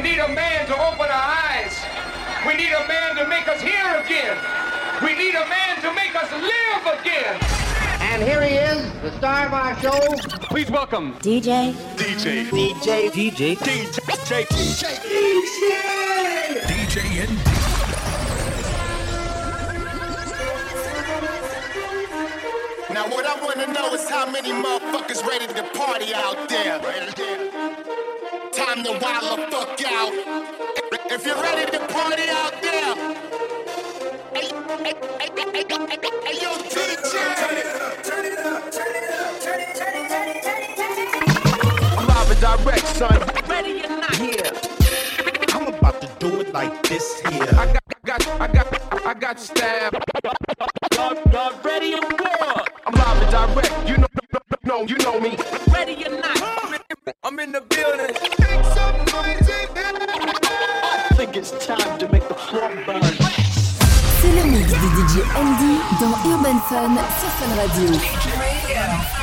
We need a man to open our eyes. We need a man to make us hear again. We need a man to make us live again. And here he is, the star of our show. Please welcome DJ. DJ. DJ. DJ. DJ. DJ. DJ DJ. and Now what I wanna know is how many motherfuckers ready to party out there. Time to wild the fuck out. If you're ready to party out there. Hey, hey, hey, hey, hey, hey, hey, yo, DJ. Turn it up, turn it up, turn it up, turn it, turn it, turn it, turn it, turn it. I'm live and direct, son. Ready or not? Yeah. I'm about to do it like this here. I got, I got, I got, I got stabbed. God, God, ready or war? I'm live and direct. You know, no, you know me. Ready or not? Dans Urban Fun sur Fun Radio.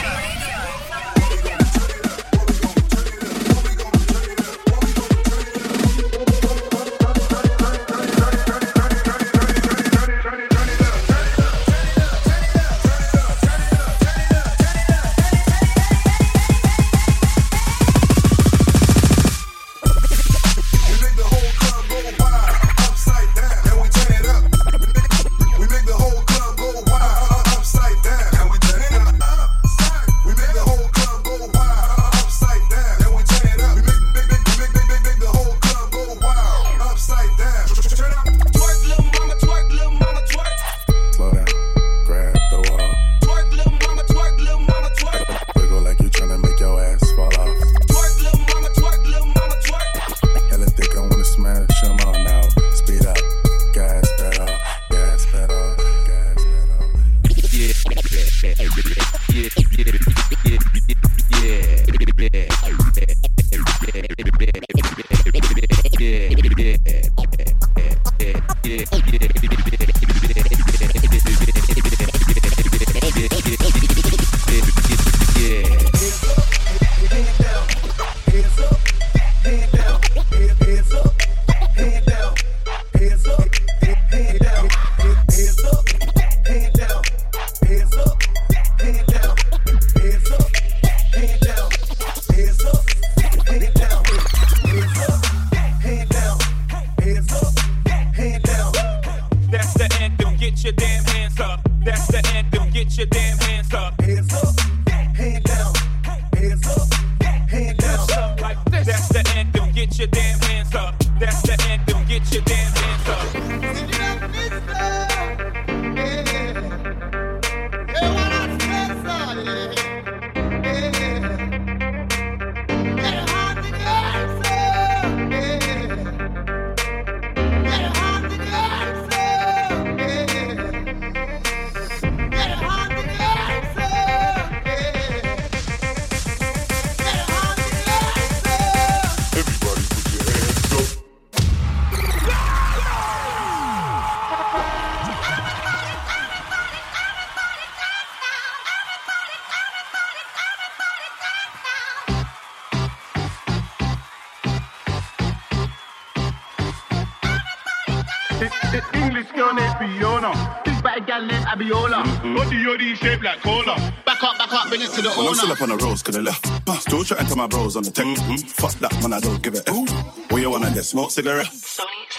English girl named Fiona. Big bad gal named Abiola. Mm-hmm. Body yoddy shaped like cola. Back up, back up, bring it to the When I'm still up on the roads, could have left. Still chatting to my bros on the text. Mm-hmm. Fuck that, man, I don't give a F. What you wanna get? Smoke cigarette?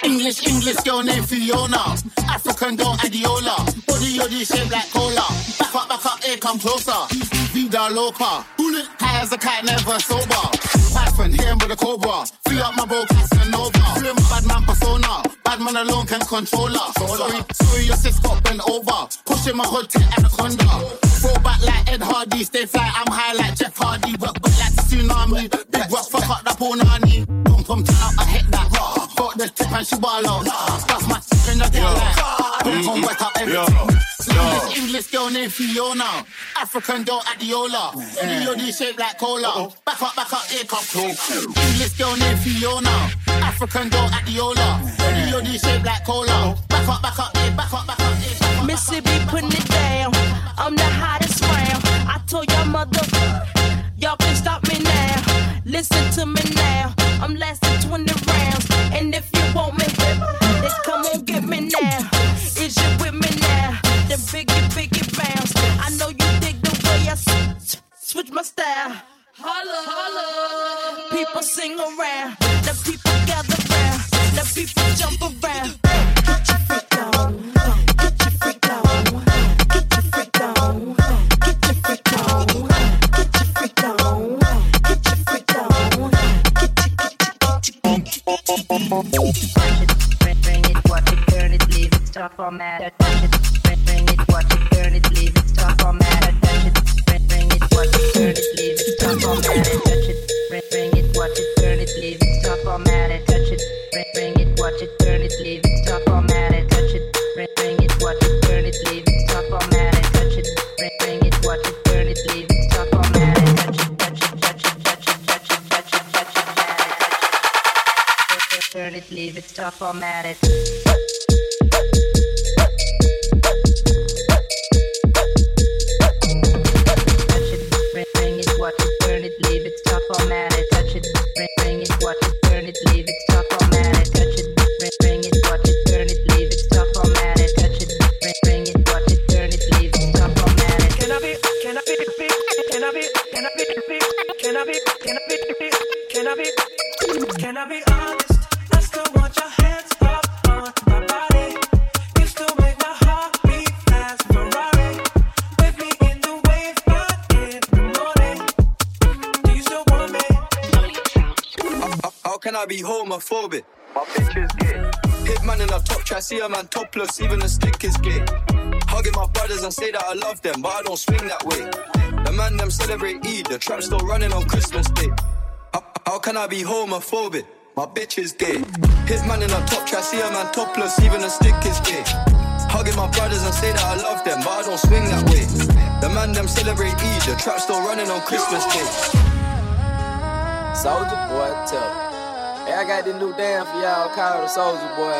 English, English girl named Fiona. African girl Adiola. Body yoddy shaped like cola. Back up, back up, here come closer. Vida loca. High as a cat, never sober. Python, hit him with a cobra. Free up my bro, Casanova. Free him, bad man persona. Bad man alone can control her. Sorry, sorry, your sis got bent over. Pushing my hood to anaconda. Throw back like Ed Hardy. Stay fly, I'm high like Jeff Hardy. But back like tsunami. Big rock, fuck up that punani. Pum pum out, I hit that. Got the tip and she ball out. That's my tip in the tail like. Pum pum wet up everything. English, English girl named Fiona. African girl Adiola. Yoddy shaped like cola. Back up, back up, here come English girl named Fiona. African girl Adiola. Body yoddy shaped like cola. Back up, back up, here, back up, back up, here. back up, Mississippi putting it down. I'm the hottest round. I told your mother, y'all can stop me now. Listen to me now. I'm lasting 20 rounds. And if you want me, then come on get me now. Is you with me now? Then biggie, biggie bounce. I know you dig the way I s- s- switch my style. Holla, holla. People sing around. The Bring, it, watch it, turn it, leave it, stop automatic. Be homophobic? My bitch is gay. Hit man in a top try, see a man topless, even a stick is gay. Hugging my brothers and say that I love them, but I don't swing that way. The man them celebrate Eid, the trap still running on Christmas Day. How, how can I be homophobic? My bitch is gay. Hit man in a top try, see a man topless, even a stick is gay. Hugging my brothers and say that I love them, but I don't swing that way. The man them celebrate Eid, the trap still running on Christmas Day. Soldier boy, tell. Hey, I got this new dance for y'all called the Soldier Boy.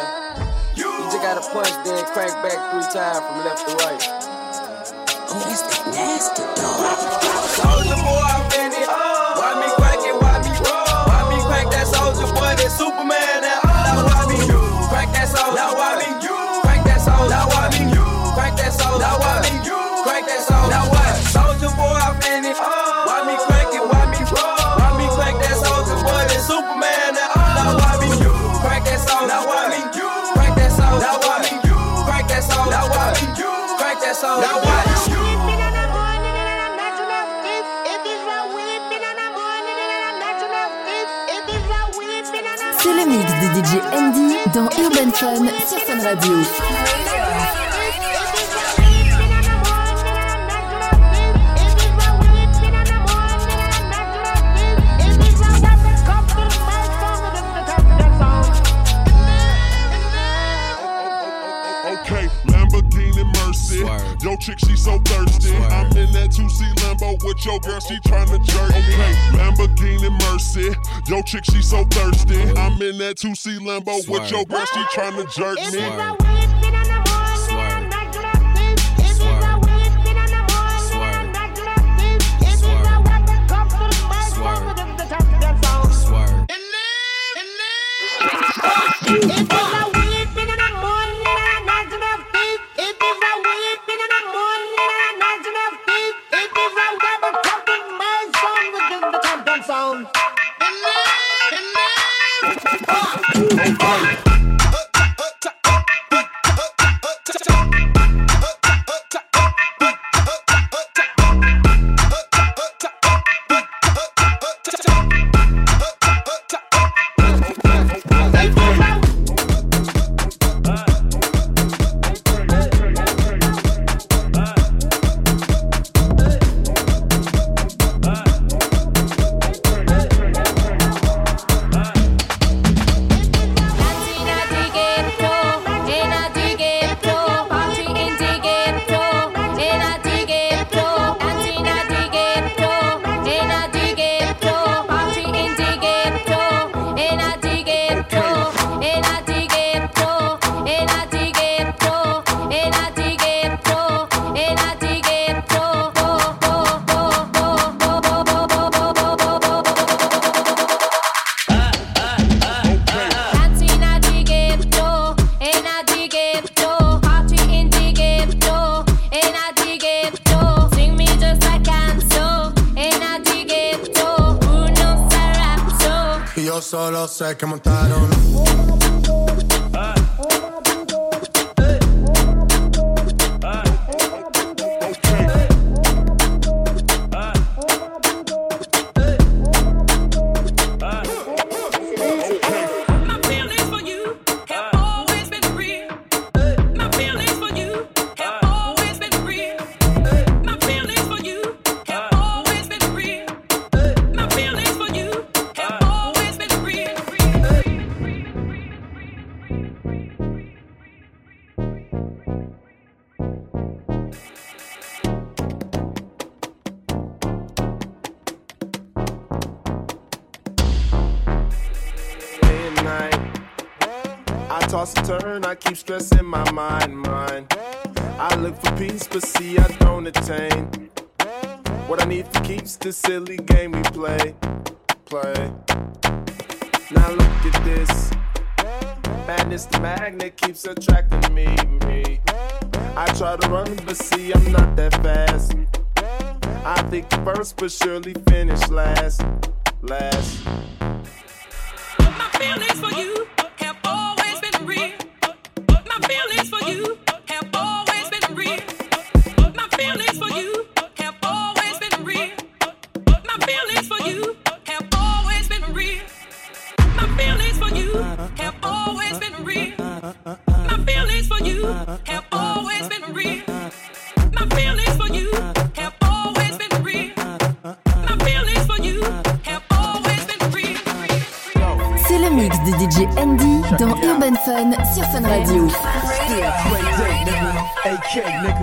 You just gotta punch, then crank back three times from left to right. Oh, that's that nasty dog. DJ ND dans Urban Fun sur Fun Radio. Okay, Lamborghini Mercy. Yo, chick, she so thirsty. I'm in that 2C Lambo with your girl, she tryna jerk me. Okay, Lamborghini Yo, chick, she so thirsty. I'm in that 2C limbo Swear. with your girl, she tryna jerk me. Swear. It's Oh. stress in my mind, mind. I look for peace, but see, I don't attain. What I need for keeps the silly game we play, play. Now look at this. Madness, the magnet keeps attracting me, me. I try to run, but see, I'm not that fast. I think first, but surely finish last, last. My feelings for you. Okay, nigga.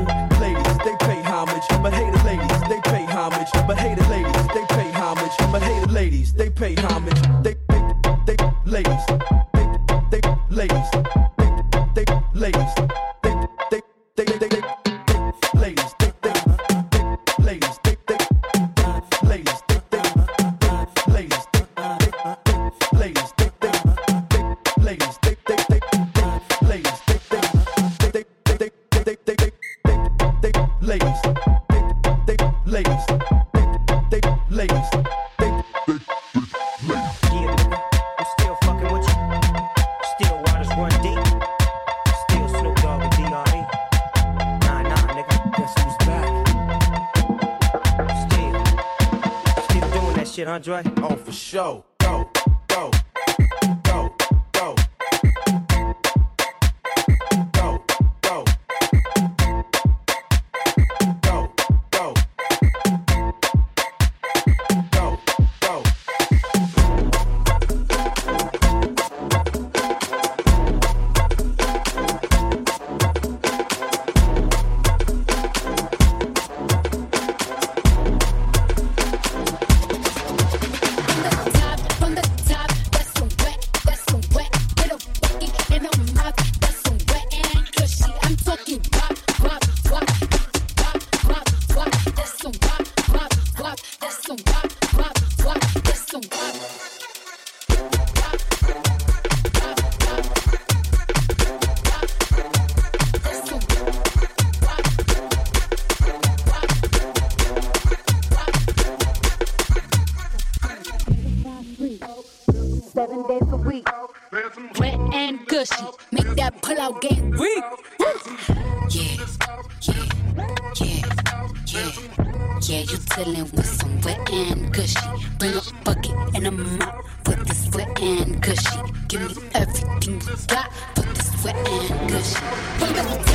Wet and gushy. Make that pull out game weak. Yeah, yeah, yeah, yeah. Yeah, you chillin' with some wet and gushy. Bring a bucket and a mop with this wet and gushy. Give me everything you got with this wet and gushy.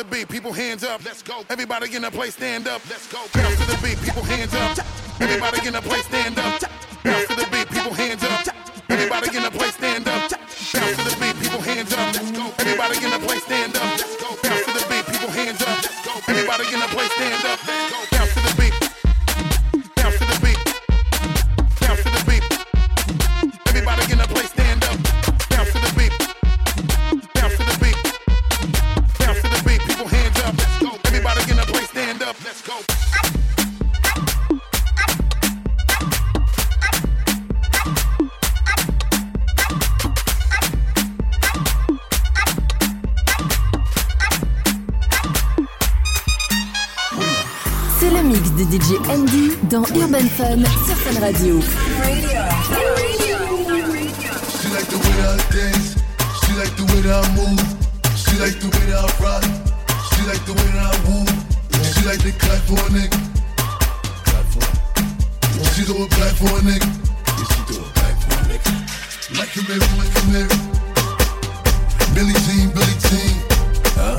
the beat, people hands up. Let's go. Everybody in the place stand up. Let's go. Bounce to the beat, people hands up. Everybody in the place stand up. Bounce to the beat, people hands up. Everybody in the place stand up. Bounce to the beat, people hands up. Let's go. Everybody in the place stand up. Let's go. Bounce to the beat, people hands up. Let's go. Everybody in the place stand up. Let's go. Fun sur Fun Radio. She like the way I dance. She like the way that I move. She like the way that I rock. She like the way that I woo. She like to clap for a nigga. Clap. She do it black for a nigga. Yeah, she do it black for a nigga. Like a mirror, like a mirror. Billie Jean, Billie Jean. Huh?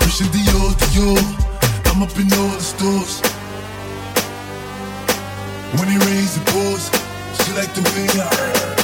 Christian Dior, Dior. I'm up in all the stores. When he rains, it pours. She like the way I.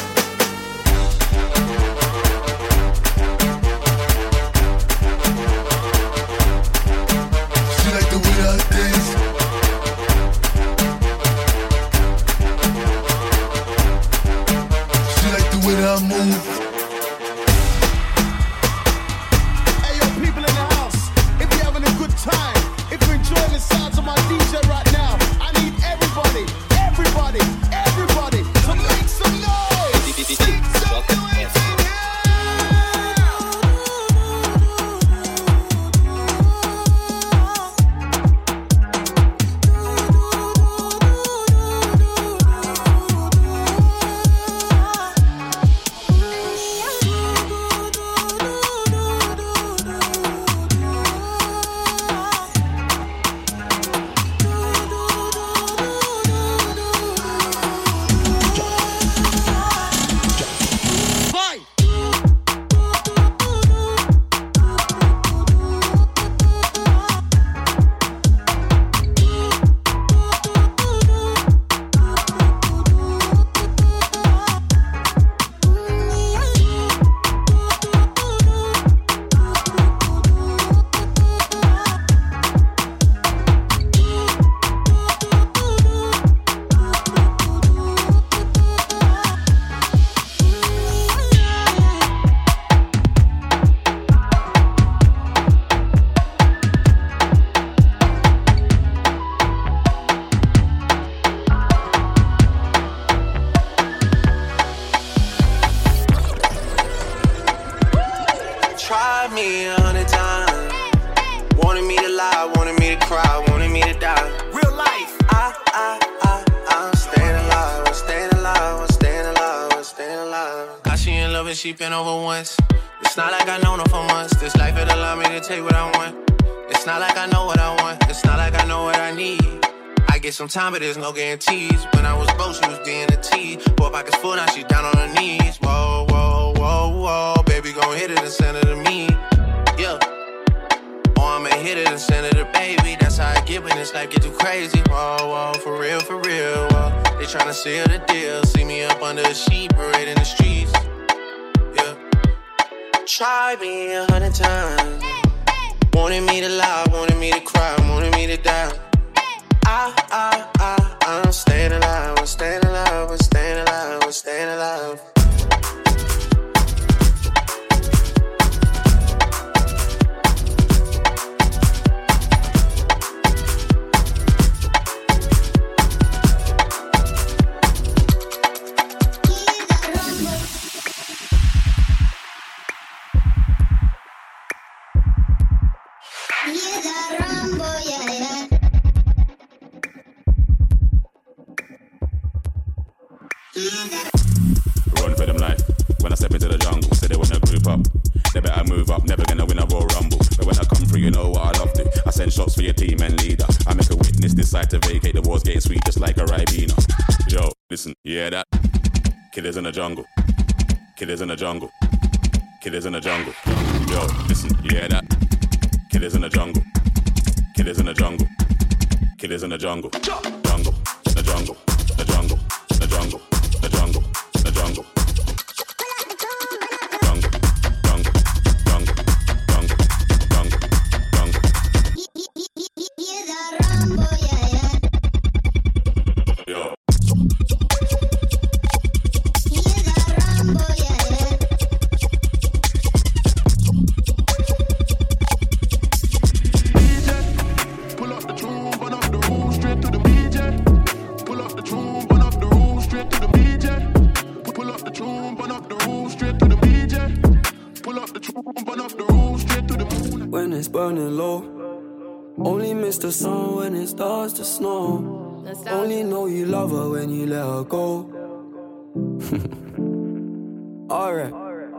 Some time, but there's no guarantees. When I was broke, she was being a tease. Four pockets full, now she down on her knees. Whoa, whoa, whoa, whoa. Baby, gon' hit it and send it to me. Yeah. Or I'ma hit it and send it to baby. That's how I get when this life get too crazy. Whoa, whoa, for real, for real. Whoa. They tryna seal the deal. See me up under a sheet, parade in the streets. Yeah. Try me a hundred times. Wanted me to lie, wanted me to cry, wanted me to die. I, I, I, I'm staying alive, I'm staying alive, I'm staying alive, I'm staying alive. Up. They better move up, never gonna win a Royal Rumble. But when I come through, you know what I love to. I send shots for your team and leader. I make a witness decide to vacate. The war's getting sweet, just like a Ribena. Yo, listen, yeah that? Killers in the jungle. Killers in the jungle. Killers in the jungle. Yo, listen, yeah that? Killers in the jungle. Killers in the jungle. Killers in the jungle. Jungle. Jungle. The jungle. Up the tune, burn up the room, straight to the BJ. Pull up the tune, burn up the room, straight to the moon. When it's burning low, only miss the sun when it starts to snow. Only know you love her when you let her go. Alright,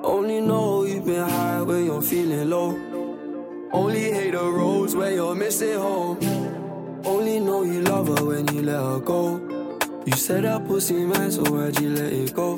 only know you've been high when you're feeling low. Only hate the roads where you're missing home. Only know you love her when you let her go. You said that pussy man, so why'd you let it go?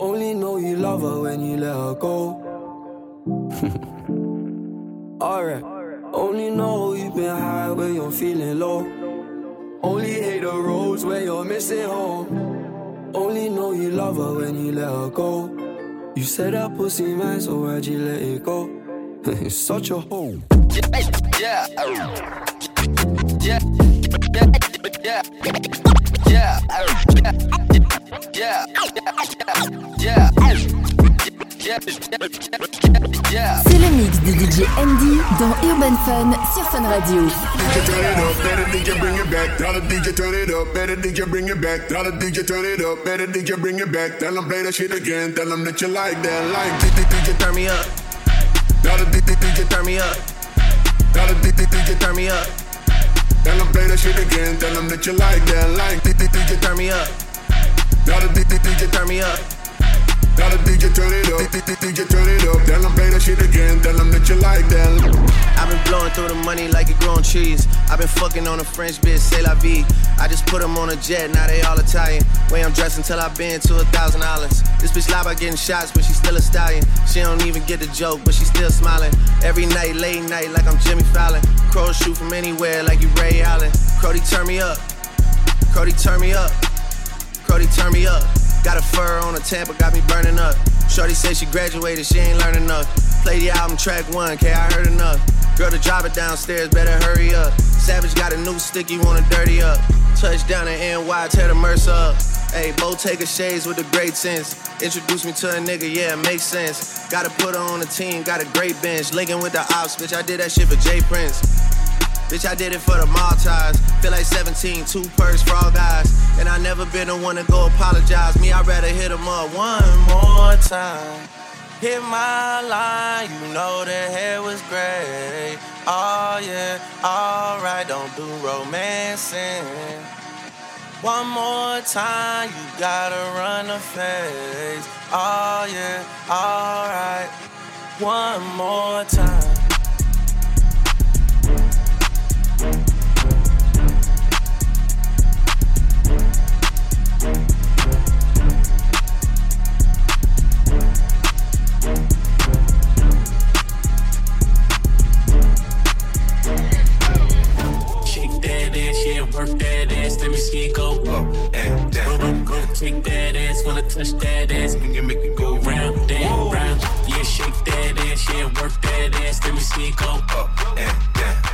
Only know you love her when you let her go. Alright. Only know you've been high when you're feeling low. Only hate the roads where you're missing home. Only know you love her when you let her go. You said that pussy man, so why'd you let it go? it's such a hole. Yeah. Yeah. Yeah. Yeah. Yeah. Yeah. C'est le mix de DJ ND dans Urban Fun sur Fun Radio. Turn it up, better DJ bring it back. Tell the DJ turn it up, better DJ bring it back. Tell the DJ turn it up, better DJ bring it back. Tell play that shit again. Tell that you like that, like DJ turn me up. Tell the DJ turn me up. Tell the DJ turn me up. Tell play that shit again. Tell them that you like that, like DJ turn me up. Tell the DJ turn me up. Tell the DJ turn it up, DJ turn it up. Tell them play that shit again. Tell them that you like that. I've been blowing through the money like it growing trees. I've been fucking on a French bitch, say la vie. I just put them on a jet, now they all Italian. Way I'm dressed until I've been to a thousand dollars. This bitch lie about getting shots, but she still a stallion. She don't even get the joke, but she still smiling. Every night, late night, like I'm Jimmy Fallon. Crows shoot from anywhere, like you Ray Allen. Crody, turn me up. Crody, turn me up. Crody, turn me up. Got a fur on a Tampa, got me burning up. Shorty say she graduated, she ain't learned enough. Play the album track one, K, I heard enough. Girl to drive it downstairs, better hurry up. Savage got a new stick, you wanna dirty up. Touchdown in NY, tear the Mercer up. Hey, Bo take a shades with a great sense. Introduce me to a nigga, yeah, it makes sense. Gotta put her on the team, got a great bench. Linking with the ops, bitch, I did that shit for Jay Prince. Bitch, I did it for the Maltese. Feel like 17, two purse all guys. And I never been the one to go apologize. Me, I'd rather hit him up one more time. Hit my line, you know the hair was gray. Oh yeah, alright, don't do romancing. One more time, you gotta run the face. Oh yeah, alright. One more time. shit go up and down. Take that ass, wanna touch that ass, we you make it go round and round. Yeah, shake that ass, yeah, work that ass, let me see it go up and down.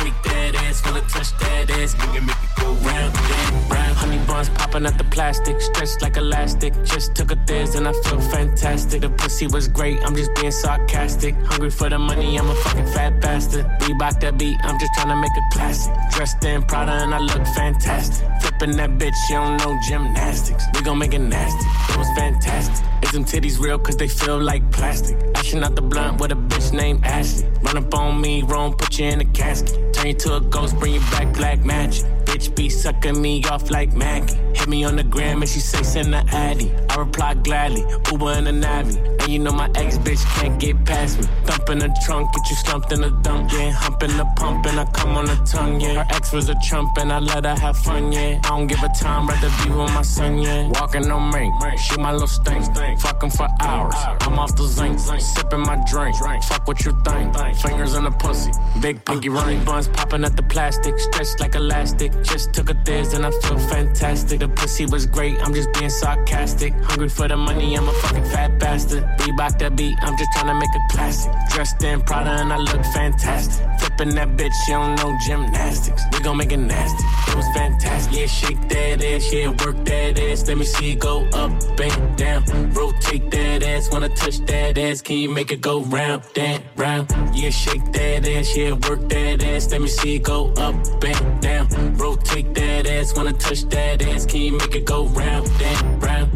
Rotate that ass, wanna touch that ass, can make it go round and round. Honey buns popping out the plastic, stretched like elastic. Just took a thiz and I feel fantastic. The pussy was great, I'm just being sarcastic. Hungry for the money, I'm a fucking fat bastard. Reebok that beat, I'm just trying to make a classic. Dressed in Prada and I look fantastic. Flipping that bitch, you don't know gymnastics. We gon' make it nasty. It was fantastic. Them titties real? Cause they feel like plastic. Ashing out the blunt with a bitch named Ashley. Run up on me, wrong, put you in a casket. Turn you to a ghost, bring you back black magic. Bitch be sucking me off like Maggie. Hit me on the gram and she say send the Addy. I reply gladly, Uber and a Navi. And you know my ex bitch can't get past me. Thump in the trunk, get you slumped in the dump, yeah. Hump in the pump and I come on the tongue, yeah. Her ex was a trump and I let her have fun, yeah. I don't give a time, rather be with my son, yeah. Walking on me, shoot my little stink, fucking for hours. I'm off the zinc, sipping my drink. Fuck what you think, fingers in the pussy. Big pinky running buns popping at the plastic, stretched like elastic. Just took a thiz and I feel fantastic. The pussy was great, I'm just being sarcastic. Hungry for the money, I'm a fucking fat bastard. Reebok that beat, I'm just trying to make a classic. Dressed in Prada and I look fantastic. Flipping that bitch, you don't know gymnastics. We gon' make it nasty. It was fantastic. Yeah, shake that ass, yeah, work that ass. Let me see it go up and down. Rotate that ass, wanna touch that ass. Can you make it go round and round? Yeah, shake that ass, yeah, work that ass. Let me see it go up and down. Rotate that ass, wanna touch that ass. Can you make it go round and round?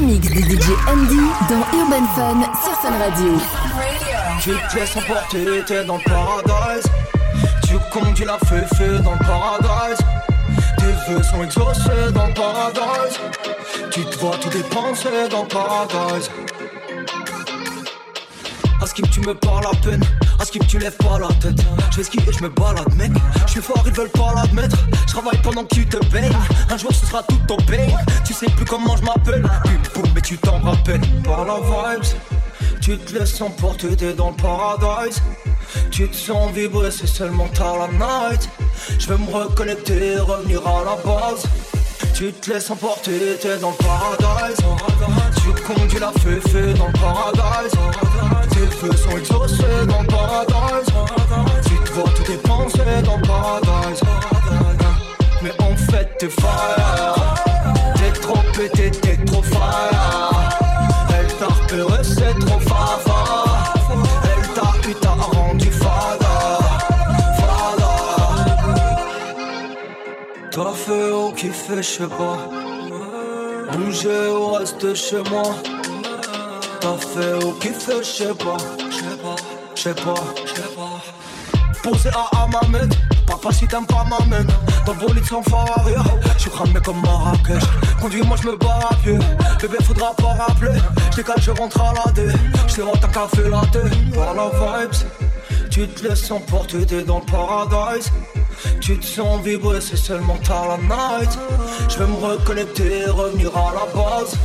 Le des DJ Andy dans Urban Fun sur Fun Radio. Tu te laisses emporter, t'es dans le paradise. Tu conduis la feu dans le paradise. Tes vœux sont exaucés dans le paradise. Tu te vois tout dépenser dans le paradise. À ce tu me parles à peine, à ce tu lèves pas la tête. Je fais skier, je me balade, mec. Je suis fort, ils veulent pas l'admettre. Je travaille pendant que tu te baignes. Un jour, ce sera tout ton pain. Tu sais plus comment je m'appelle. Boum, mais tu t'en rappelles. Par la vibes, tu te laisses emporter, t'es dans le paradise. Tu te sens vibrer, c'est seulement tard la night. Je vais me reconnecter, revenir à la base. Tu te laisses emporter, t'es dans le paradise. Tu conduis la feu feu dans le paradise. Tes feux sont exaucés dans le paradise. Tu te vois tout dépenser dans le paradise. Mais en fait, t'es fire. T'es trop pété, t'es trop fire. Fada. T'as fait au kiffé, je sais pas. Bouger ou rester chez moi. T'as fait au kiffé, je sais pas. Je sais pas, je sais pas. Posé à Ahmed, papa si t'aimes pas m'amène Dans le bolide sans phare arrière, je suis cramé comme Marrakech Conduis-moi je me barre à pied, bébé faudra pas rappeler Je décale, je rentre à la D, je te un café latte Par la vibes, tu te laisses emporter, t'es dans le paradise tu te sens vibrer, c'est seulement tard la night Je vais me reconnecter, revenir à la base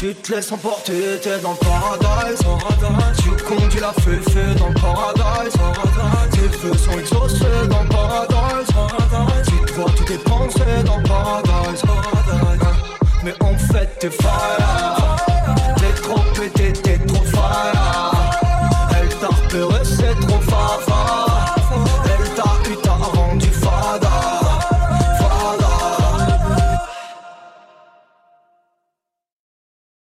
tu te laisses emporter, t'es dans le paradise. Tu conduis la feu dans le paradise. Tes feux sont exaucés dans le paradise. Tu te vois tout dépenser dans le paradise. Mais en fait, t'es fire. T'es trop pété, t'es trop fire. Elle t'a repéré,